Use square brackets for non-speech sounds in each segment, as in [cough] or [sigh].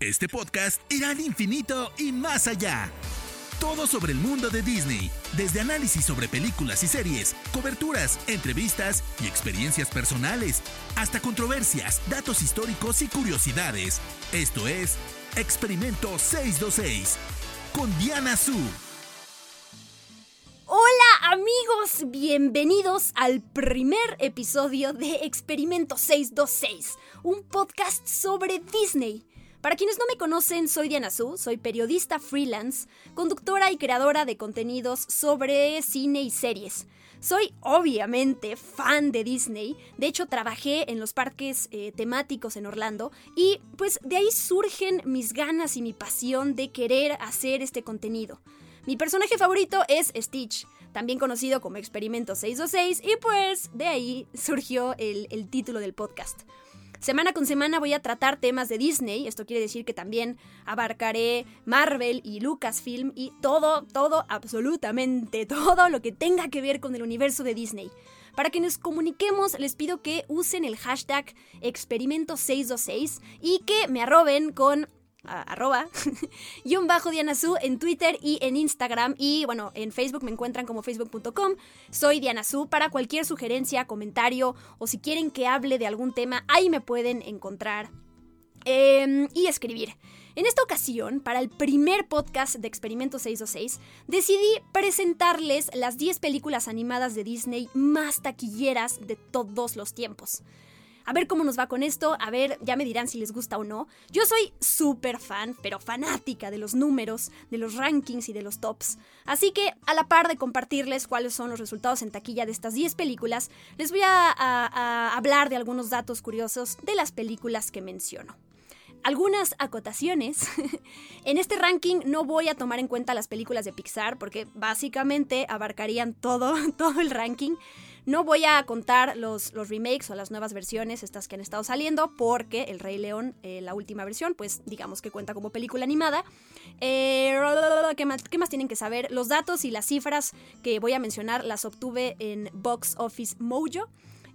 Este podcast irá al infinito y más allá. Todo sobre el mundo de Disney, desde análisis sobre películas y series, coberturas, entrevistas y experiencias personales, hasta controversias, datos históricos y curiosidades. Esto es Experimento 626 con Diana Su. Hola amigos, bienvenidos al primer episodio de Experimento 626, un podcast sobre Disney. Para quienes no me conocen, soy Diana Su, soy periodista freelance, conductora y creadora de contenidos sobre cine y series. Soy obviamente fan de Disney, de hecho trabajé en los parques eh, temáticos en Orlando y pues de ahí surgen mis ganas y mi pasión de querer hacer este contenido. Mi personaje favorito es Stitch, también conocido como Experimento 626 y pues de ahí surgió el, el título del podcast. Semana con semana voy a tratar temas de Disney, esto quiere decir que también abarcaré Marvel y Lucasfilm y todo, todo, absolutamente todo lo que tenga que ver con el universo de Disney. Para que nos comuniquemos, les pido que usen el hashtag experimento626 y que me arroben con arroba, [laughs] un bajo Diana Su en Twitter y en Instagram y bueno, en Facebook me encuentran como facebook.com, soy Diana Su, para cualquier sugerencia, comentario o si quieren que hable de algún tema, ahí me pueden encontrar em, y escribir. En esta ocasión, para el primer podcast de Experimento 626, decidí presentarles las 10 películas animadas de Disney más taquilleras de todos los tiempos. A ver cómo nos va con esto, a ver, ya me dirán si les gusta o no. Yo soy súper fan, pero fanática de los números, de los rankings y de los tops. Así que, a la par de compartirles cuáles son los resultados en taquilla de estas 10 películas, les voy a, hablar de algunos datos curiosos de las películas que menciono algunas acotaciones. [laughs] en este ranking no voy a tomar en cuenta las películas de Pixar porque básicamente abarcarían todo, [laughs] todo el ranking. No voy a contar los, los, remakes o las nuevas versiones, estas que han estado saliendo, porque El Rey León, eh, la última versión, pues digamos que cuenta como película animada. Eh, ¿qué, más, ¿Qué más tienen que saber? Los datos y las cifras que voy a mencionar las obtuve en Box Office Mojo.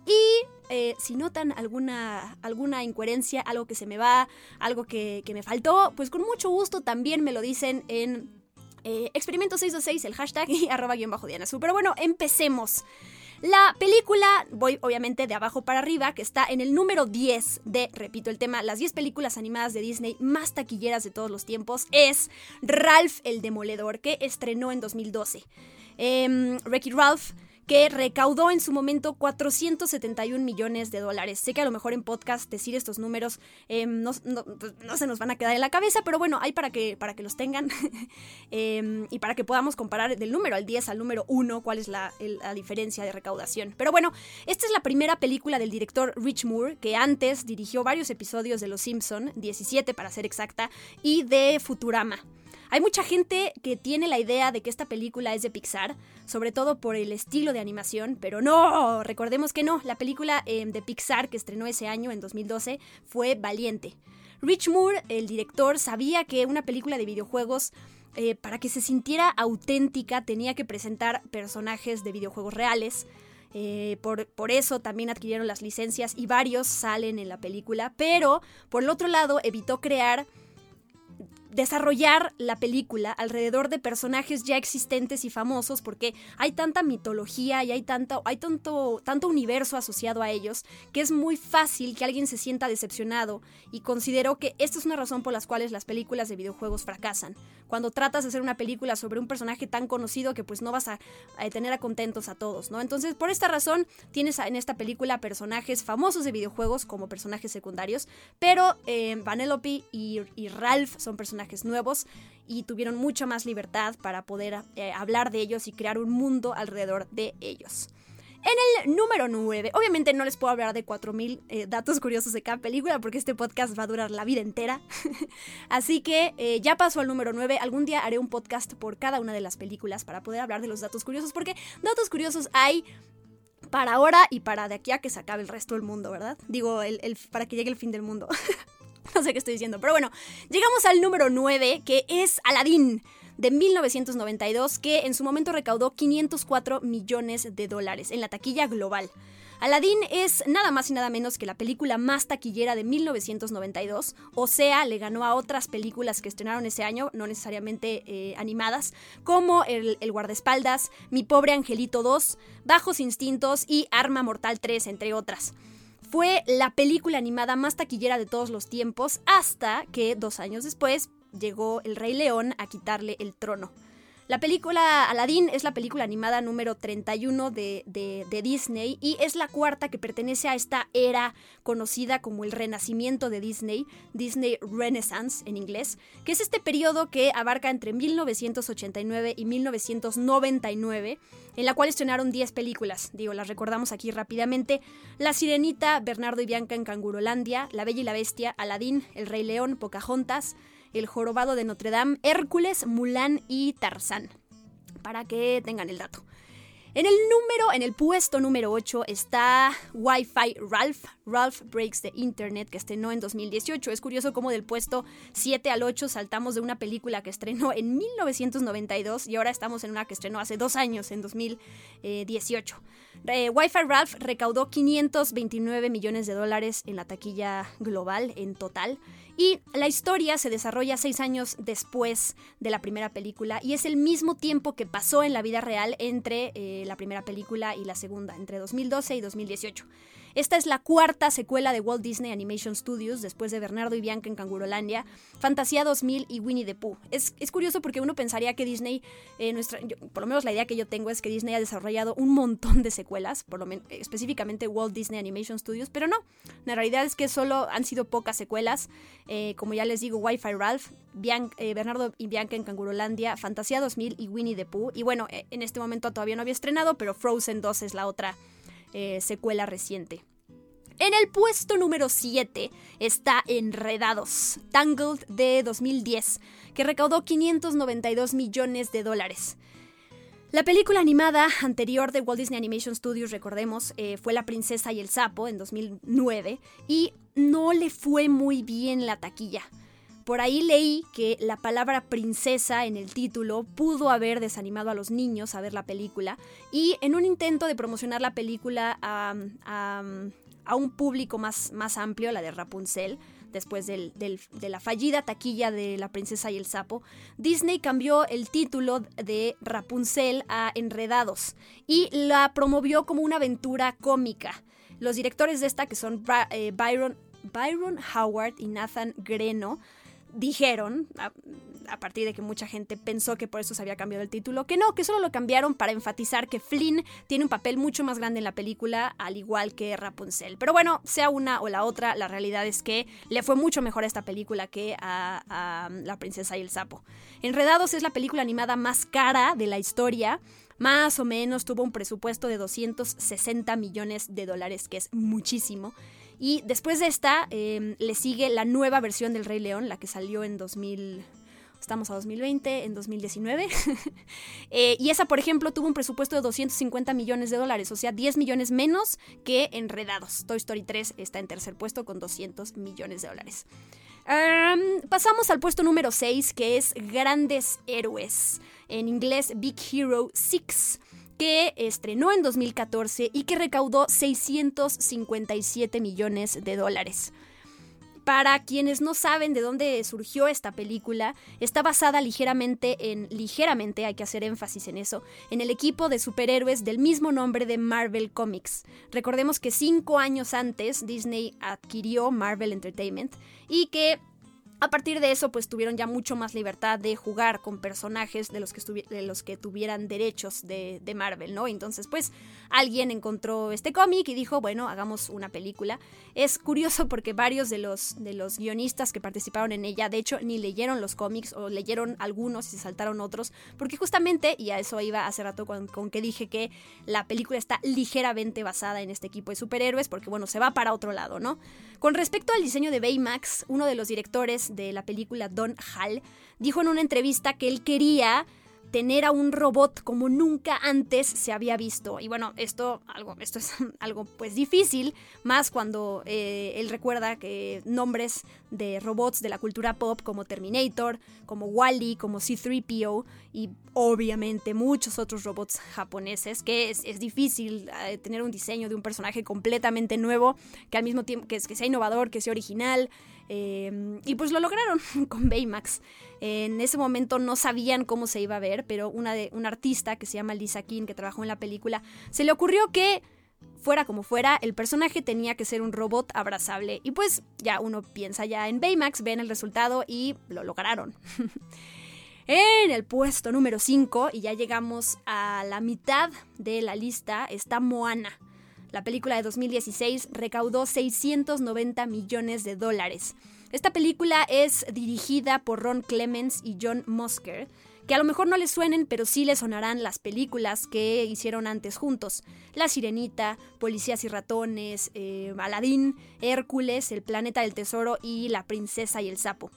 Y eh, si notan alguna, alguna incoherencia, algo que se me va, algo que, que me faltó, pues con mucho gusto también me lo dicen en Experimento 626, el hashtag [laughs] y arroba guion bajo Diana Pero bueno, empecemos. La película, voy obviamente de abajo para arriba, que está en el número 10 de, repito el tema, las 10 películas animadas de Disney más taquilleras de todos los tiempos, es Ralph el Demoledor, que estrenó en 2012. Eh, Wreck-It Ralph que recaudó en su momento 471 millones de dólares. Sé que a lo mejor en podcast decir estos números em, pues, no, se nos van a quedar en la cabeza, pero bueno, hay para que, para que los tengan [laughs] em, y para que podamos comparar del número al 10 al número 1 cuál es la, la diferencia de recaudación. Pero bueno, esta es la primera película del director Rich Moore, que antes dirigió varios episodios de Los Simpson, 17 para ser exacta, y de Futurama. Hay mucha gente que tiene la idea de que esta película es de Pixar, sobre todo por el estilo de animación, pero no, recordemos que no, la película em, de Pixar que estrenó ese año, en 2012, fue Valiente. Rich Moore, el director, sabía que una película de videojuegos eh, para que se sintiera auténtica tenía que presentar personajes de videojuegos reales. Eh, por, por, eso también adquirieron las licencias y varios salen en la película, pero por el otro lado evitó crear desarrollar la película alrededor de personajes ya existentes y famosos porque hay tanta mitología y hay, tanto, hay tanto, tanto universo asociado a ellos que es muy fácil que alguien se sienta decepcionado y considero que esta es una razón por las cuales las películas de videojuegos fracasan. Cuando tratas de hacer una película sobre un personaje tan conocido que pues no vas a, tener a contentos a todos, ¿no? Entonces por esta razón tienes en esta película personajes famosos de videojuegos como personajes secundarios, pero eh, Vanellope y Ralph son personajes nuevos y tuvieron mucha más libertad para poder eh, hablar de ellos y crear un mundo alrededor de ellos. En el número 9, obviamente no les puedo hablar de 4000 eh, datos curiosos de cada película porque este podcast va a durar la vida entera. [laughs] Así que eh, ya paso al número 9. Algún día haré un podcast por cada una de las películas para poder hablar de los datos curiosos porque datos curiosos hay para ahora y para de aquí a que se acabe el resto del mundo, ¿verdad? Digo, para que llegue el fin del mundo. [laughs] [laughs] no sé qué estoy diciendo, pero bueno, llegamos al número 9, que es Aladdin de 1992, que en su momento recaudó 504 millones de dólares en la taquilla global. Aladdin es nada más y nada menos que la película más taquillera de 1992, o sea, le ganó a otras películas que estrenaron ese año, no necesariamente eh, animadas, como el, el, Guardaespaldas, Mi pobre Angelito 2, Bajos Instintos y Arma Mortal 3, entre otras. Fue la película animada más taquillera de todos los tiempos hasta que dos años después llegó el Rey León a quitarle el trono. La película Aladdin es la película animada número 31 de, de, Disney y es la cuarta que pertenece a esta era conocida como el renacimiento de Disney, Disney Renaissance en inglés, que es este periodo que abarca entre 1989 y 1999, en la cual estrenaron 10 películas. Digo, las recordamos aquí rápidamente. La Sirenita, Bernardo y Bianca en Cangurolandia, La Bella y la Bestia, Aladdin, El Rey León, Pocahontas, el Jorobado de Notre Dame, Hércules, Mulan y Tarzán. Para que tengan el dato. En el número, en el puesto número 8 está Wi-Fi Ralph, Ralph Breaks the Internet, que estrenó en 2018. Es curioso cómo del puesto 7 al 8 saltamos de una película que estrenó en 1992 y ahora estamos en una que estrenó hace dos años, en 2018. Eh, Wi-Fi Ralph recaudó 529 millones de dólares en la taquilla global en total y la historia se desarrolla seis años después de la primera película y es el mismo tiempo que pasó en la vida real entre eh, la primera película y la segunda, entre 2012 y 2018. Esta es la cuarta secuela de Walt Disney Animation Studios, después de Bernardo y Bianca en Cangurolandia, Fantasía 2000 y Winnie the Pooh. Es, curioso porque uno pensaría que Disney, eh, nuestra, por lo menos la idea que yo tengo es que Disney ha desarrollado un montón de secuelas, por lo menos, específicamente Walt Disney Animation Studios, pero no, la realidad es que solo han sido pocas secuelas, eh, como ya les digo, Wi-Fi Ralph, eh, Bernardo y Bianca en Cangurolandia, Fantasía 2000 y Winnie the Pooh. Y bueno, en este momento todavía no había estrenado, pero Frozen 2 es la otra eh, secuela reciente. En el puesto número 7 está Enredados, Tangled de 2010, que recaudó 592 millones de dólares. La película animada anterior de Walt Disney Animation Studios, recordemos, eh, fue La Princesa y el Sapo en 2009 y no le fue muy bien la taquilla. Por ahí leí que la palabra princesa en el título pudo haber desanimado a los niños a ver la película y en un intento de promocionar la película a, un público más, más, amplio, la de Rapunzel, después de la fallida taquilla de La princesa y el sapo, Disney cambió el título de Rapunzel a Enredados y la promovió como una aventura cómica. Los directores de esta, que son eh, Byron, Byron Howard y Nathan Greno, dijeron, a, partir de que mucha gente pensó que por eso se había cambiado el título, que no, que solo lo cambiaron para enfatizar que Flynn tiene un papel mucho más grande en la película, al igual que Rapunzel. Pero bueno, sea una o la otra, la realidad es que le fue mucho mejor a esta película que a, a La princesa y el sapo. Enredados es la película animada más cara de la historia más o menos tuvo un presupuesto de 260 millones de dólares, que es muchísimo. Y después de esta, em, le sigue la nueva versión del Rey León, la que salió en 2000. Estamos a 2020, en 2019. [laughs] Eh, y esa, por ejemplo, tuvo un presupuesto de 250 millones de dólares, o sea, 10 millones menos que Enredados. Toy Story 3 está en tercer puesto con 200 millones de dólares. Pasamos al puesto número 6, que es Grandes Héroes. En inglés, Big Hero 6 que estrenó en 2014 y que recaudó 657 millones de dólares. Para quienes no saben de dónde surgió esta película, está basada ligeramente en, ligeramente hay que hacer énfasis en eso, en el equipo de superhéroes del mismo nombre de Marvel Comics. Recordemos que cinco años antes Disney adquirió Marvel Entertainment y que a partir de eso, pues tuvieron ya mucho más libertad de jugar con personajes de los que, de los que tuvieran derechos de, de, Marvel, ¿no? Entonces, pues alguien encontró este cómic y dijo, bueno, hagamos una película. Es curioso porque varios de los, de los guionistas que participaron en ella, de hecho, ni leyeron los cómics o leyeron algunos y se saltaron otros, porque justamente, y a eso iba hace rato con, con que dije que la película está ligeramente basada en este equipo de superhéroes, porque bueno, se va para otro lado, ¿no? Con respecto al diseño de Baymax, uno de los directores de la película, Don Hall, dijo en una entrevista que él quería tener a un robot como nunca antes se había visto. Y bueno, esto, algo, esto es [laughs] algo pues difícil, más cuando eh, él recuerda que nombres de robots de la cultura pop como Terminator, como Wally, como C3PO y obviamente muchos otros robots japoneses, que es, difícil eh, tener un diseño de un personaje completamente nuevo, que al mismo tiempo que sea innovador, que sea original. Em, y pues lo lograron [laughs] con Baymax. En ese momento no sabían cómo se iba a ver, pero una, de, una artista que se llama Lisa King, que trabajó en la película, se le ocurrió que fuera como fuera, el personaje tenía que ser un robot abrazable. Y pues ya uno piensa ya en Baymax, ven el resultado y lo lograron. [laughs] en el puesto número 5, y ya llegamos a la mitad de la lista, está Moana. La película de 2016 recaudó 690 millones de dólares. Esta película es dirigida por Ron Clements y John Musker, que a lo mejor no les suenen, pero sí les sonarán las películas que hicieron antes juntos. La Sirenita, Policías y Ratones, eh, Aladín, Hércules, El Planeta del Tesoro y La Princesa y el Sapo.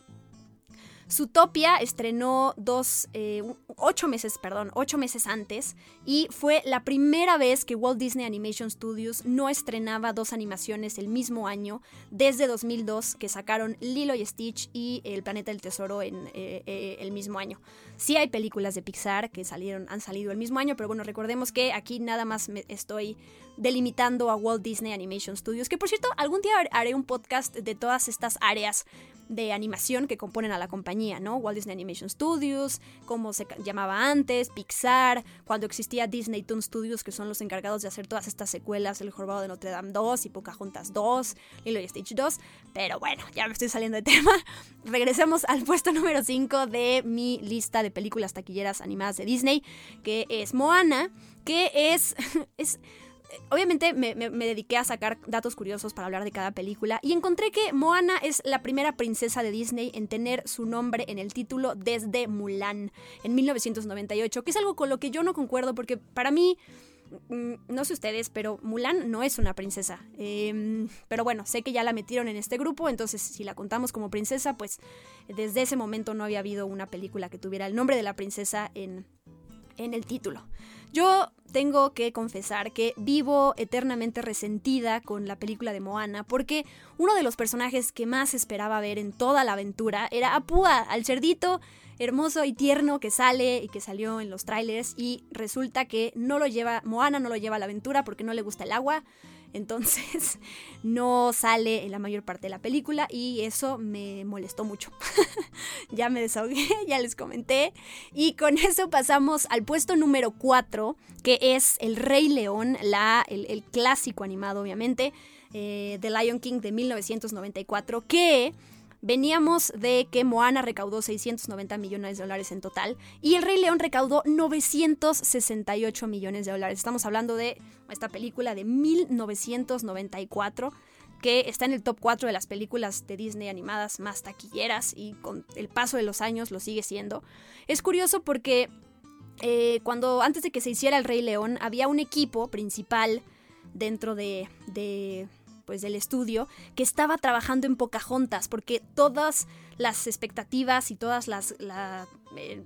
Zootopia estrenó dos, eh, ocho meses, perdón, ocho meses antes y fue la primera vez que Walt Disney Animation Studios no estrenaba dos animaciones el mismo año desde 2002 que sacaron Lilo y Stitch y El Planeta del Tesoro en eh, eh, el mismo año. Sí hay películas de Pixar que salieron, han salido el mismo año, pero bueno, recordemos que aquí nada más me estoy delimitando a Walt Disney Animation Studios, que por cierto, algún día haré un podcast de todas estas áreas de animación que componen a la compañía, ¿no? Walt Disney Animation Studios, como se llamaba antes, Pixar, cuando existía Disney Toon Studios, que son los encargados de hacer todas estas secuelas, El Jorobado de Notre Dame 2 y Pocahontas 2, Lilo y Stitch 2. Pero bueno, ya me estoy saliendo de tema. [laughs] Regresemos al puesto número 5 de mi lista de películas taquilleras animadas de Disney, que es Moana, que es... [laughs] es obviamente me, dediqué a sacar datos curiosos para hablar de cada película y encontré que Moana es la primera princesa de Disney en tener su nombre en el título desde Mulan en 1998, que es algo con lo que yo no concuerdo porque para mí mm, no sé ustedes, pero Mulan no es una princesa. Em, pero bueno, sé que ya la metieron en este grupo, entonces si la contamos como princesa, pues desde ese momento no había habido una película que tuviera el nombre de la princesa en, en el título. Yo tengo que confesar que vivo eternamente resentida con la película de Moana porque uno de los personajes que más esperaba ver en toda la aventura era Apua, al cerdito hermoso y tierno que sale y que salió en los trailers y resulta que no lo lleva, Moana no lo lleva a la aventura porque no le gusta el agua, entonces [laughs] no sale en la mayor parte de la película y eso me molestó mucho. [laughs] ya me desahogué, [laughs] ya les comenté. Y con eso pasamos al puesto número 4, que es El Rey León, la, el, clásico animado obviamente, eh, The Lion King de 1994, que Veníamos de que Moana recaudó 690 millones de dólares en total y El Rey León recaudó 968 millones de dólares. Estamos hablando de esta película de 1994 que está en el top 4 de las películas de Disney animadas más taquilleras y con el paso de los años lo sigue siendo. Es curioso porque eh, cuando antes de que se hiciera El Rey León había un equipo principal dentro de, pues del estudio que estaba trabajando en Pocahontas porque todas las expectativas y todas las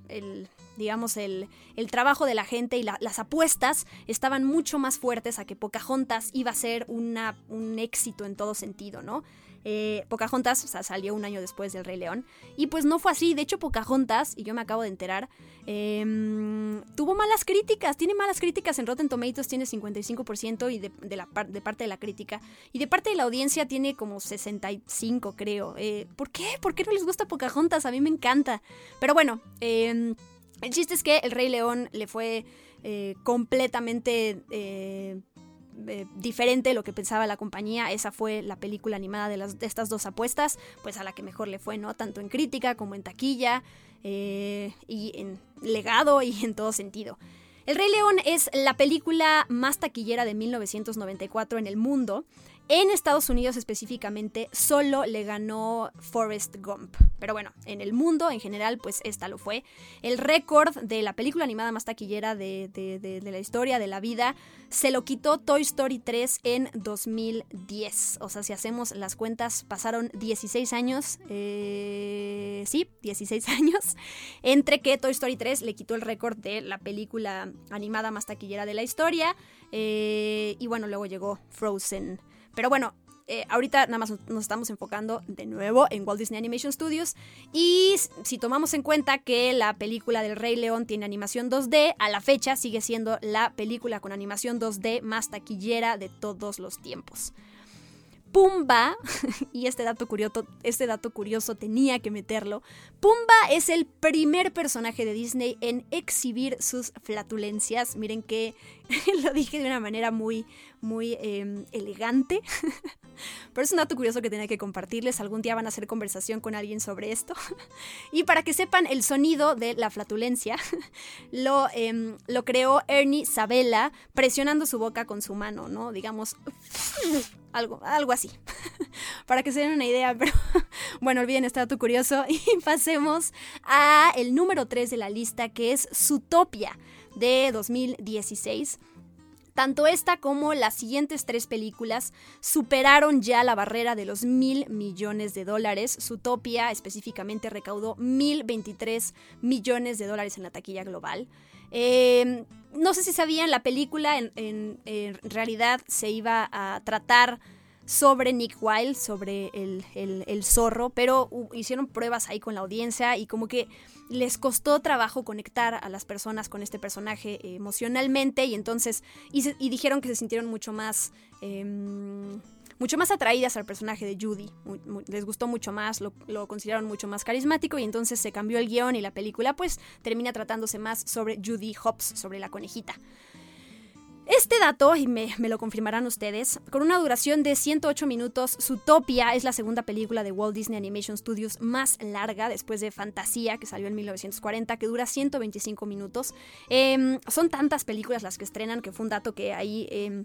el, digamos el, trabajo de la gente y las apuestas estaban mucho más fuertes a que Pocahontas iba a ser una, un éxito en todo sentido, ¿no? Eh, Pocahontas salió un año después del Rey León. Y pues no fue así. De hecho, Pocahontas, y yo me acabo de enterar, em, tuvo malas críticas. Tiene malas críticas en Rotten Tomatoes, tiene 55% y de, la de parte de la crítica. Y de parte de la audiencia tiene como 65, creo. Eh, ¿Por qué? ¿Por qué no les gusta Pocahontas? A mí me encanta. Pero bueno, em, el chiste es que el Rey León le fue eh, completamente eh, diferente de lo que pensaba la compañía. Esa fue la película animada de, las, de estas dos apuestas, pues a la que mejor le fue, ¿no? Tanto en crítica como en taquilla eh, y en legado y en todo sentido. El Rey León es la película más taquillera de 1994 en el mundo. En Estados Unidos específicamente solo le ganó Forrest Gump. Pero bueno, en el mundo en general pues esta lo fue. El récord de la película animada más taquillera de, la historia, de la vida, se lo quitó Toy Story 3 en 2010. O sea, si hacemos las cuentas, pasaron 16 años. Eh sí, 16 [laughs] años, entre que Toy Story 3 le quitó el récord de la película animada más taquillera de la historia, eh, y bueno, luego llegó Frozen. Pero bueno, eh, ahorita nada más nos estamos enfocando de nuevo en Walt Disney Animation Studios y si tomamos en cuenta que la película del Rey León tiene animación 2D, a la fecha sigue siendo la película con animación 2D más taquillera de todos los tiempos. Pumba, [laughs] y este dato, curioso, este dato curioso tenía que meterlo, Pumba es el primer personaje de Disney en exhibir sus flatulencias. Miren que [laughs] lo dije de una manera muy, muy em, elegante. [laughs] Pero es un dato curioso que tenía que compartirles. Algún día van a hacer conversación con alguien sobre esto. y para que sepan el sonido de la flatulencia, lo, em, lo creó Ernie Sabella presionando su boca con su mano, ¿no? Digamos, algo, algo así. [laughs] para que se den una idea, [laughs] pero bueno, olviden este dato curioso [laughs] y pasemos a el número 3 de la lista que es Zootopia de 2016. Tanto esta como las siguientes tres películas superaron ya la barrera de los mil millones de dólares. Zootopia específicamente recaudó mil veintitrés millones de dólares en la taquilla global. Em, no sé si sabían, la película en, realidad se iba a tratar sobre Nick Wilde, sobre el, zorro, pero hicieron pruebas ahí con la audiencia y como que les costó trabajo conectar a las personas con este personaje emocionalmente y entonces y, dijeron que se sintieron mucho más em, mucho más atraídas al personaje de Judy. les gustó mucho más, lo, consideraron mucho más carismático y entonces se cambió el guion y la película pues termina tratándose más sobre Judy Hobbs, sobre la conejita. Este dato, y me, lo confirmarán ustedes, con una duración de 108 minutos, Zootopia es la segunda película de Walt Disney Animation Studios más larga después de Fantasía, que salió en 1940, que dura 125 minutos. Em, son tantas películas las que estrenan que fue un dato que ahí em,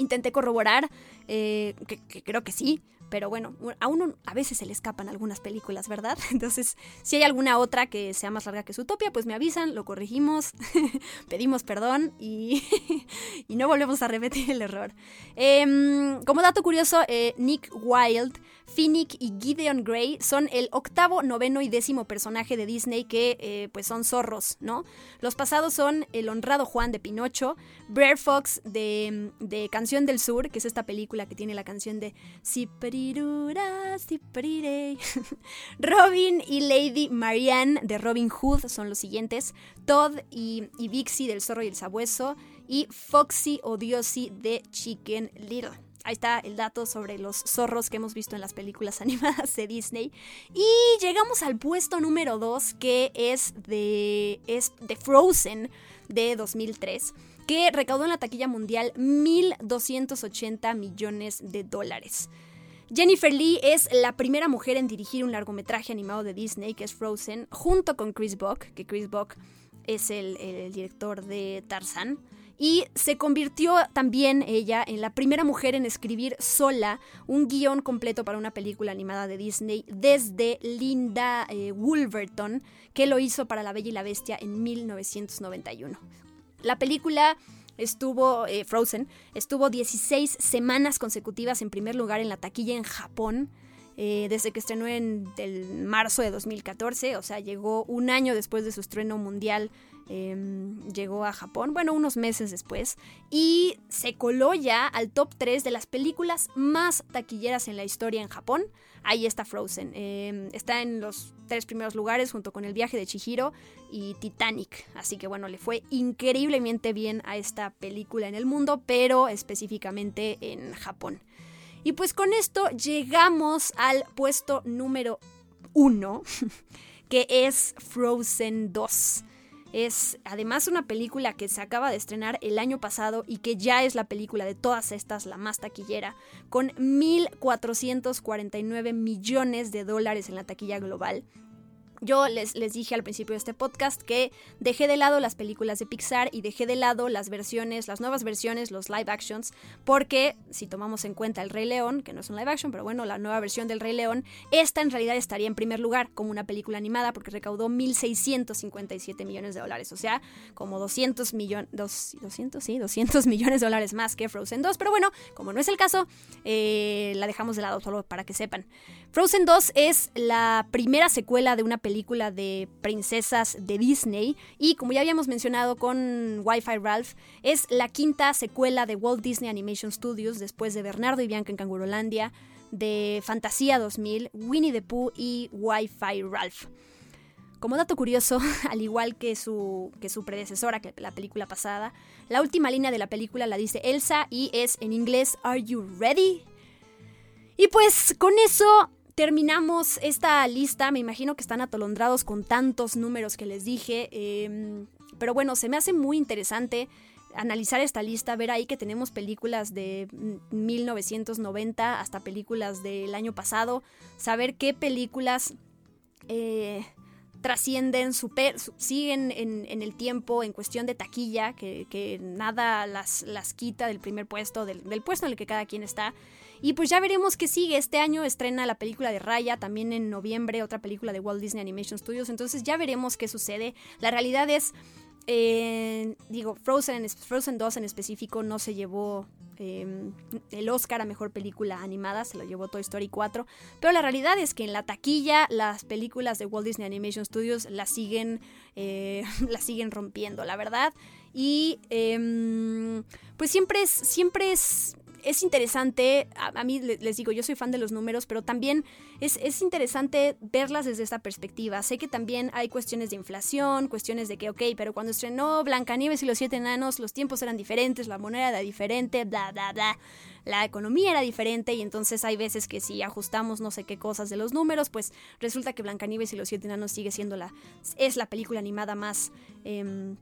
intenté corroborar, eh, que creo que sí, pero bueno, a uno a veces se le escapan algunas películas, ¿verdad? [laughs] Entonces, si hay alguna otra que sea más larga que Zootopia, pues me avisan, lo corregimos, [laughs] pedimos perdón y, [laughs] y, no volvemos a repetir el error. Em, como dato curioso, eh, Nick Wilde Finnick y Gideon Grey son el octavo, noveno y décimo personaje de Disney que eh, pues son zorros, ¿no? Los pasados son el honrado Juan de Pinocho, Brer Fox de, de Canción del Sur, que es esta película que tiene la canción de [laughs] Robin y Lady Marianne de Robin Hood son los siguientes, Todd y, y Vixie del Zorro y el Sabueso y Foxy o de Chicken Little. Ahí está el dato sobre los zorros que hemos visto en las películas [laughs] animadas de Disney. Y llegamos al puesto número 2, que es de, es de Frozen de 2003, que recaudó en la taquilla mundial 1.280 millones de dólares. Jennifer Lee es la primera mujer en dirigir un largometraje animado de Disney, que es Frozen, junto con Chris Buck, que Chris Buck es el, el director de Tarzan y se convirtió también ella en la primera mujer en escribir sola un guion completo para una película animada de Disney desde Linda eh, Wolverton, que lo hizo para La Bella y la Bestia en 1991. La película estuvo, eh, Frozen, estuvo 16 semanas consecutivas en primer lugar en la taquilla en Japón. Eh, desde que estrenó en el marzo de 2014, o sea, llegó un año después de su estreno mundial Em, llegó a Japón, bueno, unos meses después, y se coló ya al top 3 de las películas más taquilleras en la historia en Japón. Ahí está Frozen. Em, está en los tres primeros lugares junto con El viaje de Chihiro y Titanic. Así que bueno, le fue increíblemente bien a esta película en el mundo, pero específicamente en Japón. Y pues con esto llegamos al puesto número 1, [laughs] que es Frozen 2. Es además una película que se acaba de estrenar el año pasado y que ya es la película de todas estas la más taquillera, con 1.449 millones de dólares en la taquilla global. Yo les, les dije al principio de este podcast que dejé de lado las películas de Pixar y dejé de lado las versiones, las nuevas versiones, los live actions, porque si tomamos en cuenta El Rey León, que no es un live action, pero bueno, la nueva versión del Rey León, esta en realidad estaría en primer lugar como una película animada porque recaudó 1.657 millones de dólares, o sea, como 200 millones, 200, sí, 200 millones de dólares más que Frozen 2, pero bueno, como no es el caso, eh, la dejamos de lado solo para que sepan. Frozen 2 es la primera secuela de una película de princesas de Disney y como ya habíamos mencionado con Wi-Fi Ralph, es la quinta secuela de Walt Disney Animation Studios después de Bernardo y Bianca en Cangurolandia, de Fantasía 2000, Winnie the Pooh y Wi-Fi Ralph. Como dato curioso, [laughs] al igual que su, que su predecesora, que la película pasada, la última línea de la película la dice Elsa y es en inglés Are you ready? Y pues con eso terminamos esta lista. Me imagino que están atolondrados con tantos números que les dije. Em, pero bueno, se me hace muy interesante analizar esta lista, ver ahí que tenemos películas de 1990 hasta películas del año pasado, saber qué películas eh, trascienden, super, siguen en, el tiempo en cuestión de taquilla, que, nada las, las, quita del primer puesto, del, puesto en el que cada quien está. Y pues ya veremos qué sigue. Este año estrena la película de Raya, también en noviembre otra película de Walt Disney Animation Studios. Entonces ya veremos qué sucede. La realidad es, eh, digo, Frozen, Frozen 2 en específico no se llevó em, el Oscar a Mejor Película Animada, se lo llevó Toy Story 4. Pero la realidad es que en la taquilla las películas de Walt Disney Animation Studios las siguen, eh, [laughs] siguen rompiendo, la verdad. Y em, pues siempre es, siempre es es interesante, a, mí les digo, yo soy fan de los números, pero también es, interesante verlas desde esta perspectiva. Sé que también hay cuestiones de inflación, cuestiones de que, ok, pero cuando estrenó Blancanieves y los siete enanos, los tiempos eran diferentes, la moneda era diferente, bla, bla, bla. La economía era diferente y entonces hay veces que si ajustamos no sé qué cosas de los números, pues resulta que Blancanieves y los siete enanos sigue siendo la, es la película animada más... Em,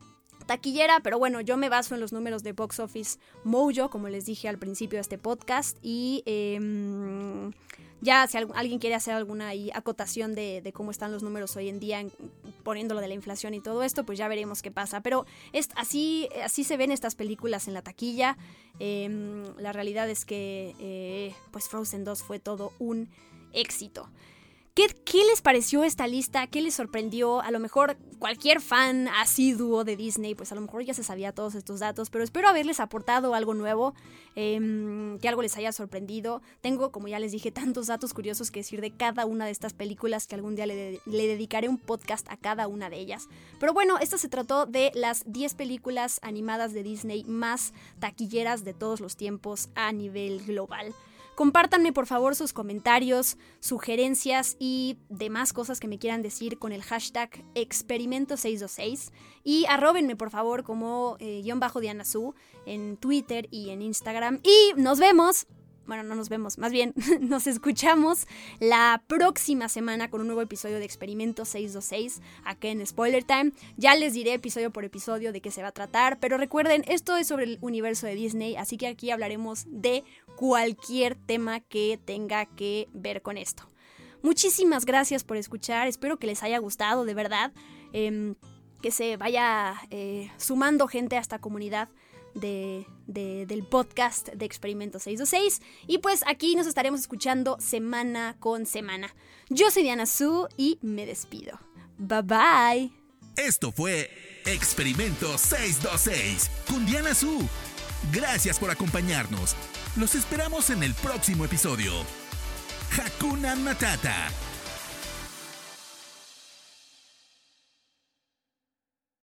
taquillera, pero bueno, yo me baso en los números de Box Office Mojo, como les dije al principio de este podcast, y em, ya si alguien quiere hacer alguna acotación de, cómo están los números hoy en día, poniéndolo de la inflación y todo esto, pues ya veremos qué pasa. Pero es, así, así se ven estas películas en la taquilla. Em, la realidad es que eh, pues Frozen 2 fue todo un éxito. ¿Qué, les pareció esta lista? ¿Qué les sorprendió? A lo mejor cualquier fan asiduo de Disney, pues a lo mejor ya se sabía todos estos datos, pero espero haberles aportado algo nuevo, em, que algo les haya sorprendido. Tengo, como ya les dije, [laughs] tantos datos curiosos que decir de cada una de estas películas que algún día le, le dedicaré un podcast a cada una de ellas. Pero bueno, esto se trató de las 10 películas animadas de Disney más taquilleras de todos los tiempos a nivel global. Compártanme por favor sus comentarios, sugerencias y demás cosas que me quieran decir con el hashtag experimento626 y arrobenme por favor como eh, guion bajo Diana Su en Twitter y en Instagram. Y nos vemos bueno, no nos vemos, más bien [laughs] nos escuchamos la próxima semana con un nuevo episodio de Experimento 626 aquí en Spoiler Time. Ya les diré episodio por episodio de qué se va a tratar, pero recuerden, esto es sobre el universo de Disney, así que aquí hablaremos de cualquier tema que tenga que ver con esto. Muchísimas gracias por escuchar, espero que les haya gustado, de verdad. Em, que se vaya eh, sumando gente a esta comunidad del podcast de Experimento 626. Y pues aquí nos estaremos escuchando semana con semana. Yo soy Diana Su y me despido. Bye bye. Esto fue Experimento 626 con Diana Su. Gracias por acompañarnos. Los esperamos en el próximo episodio. Hakuna Matata.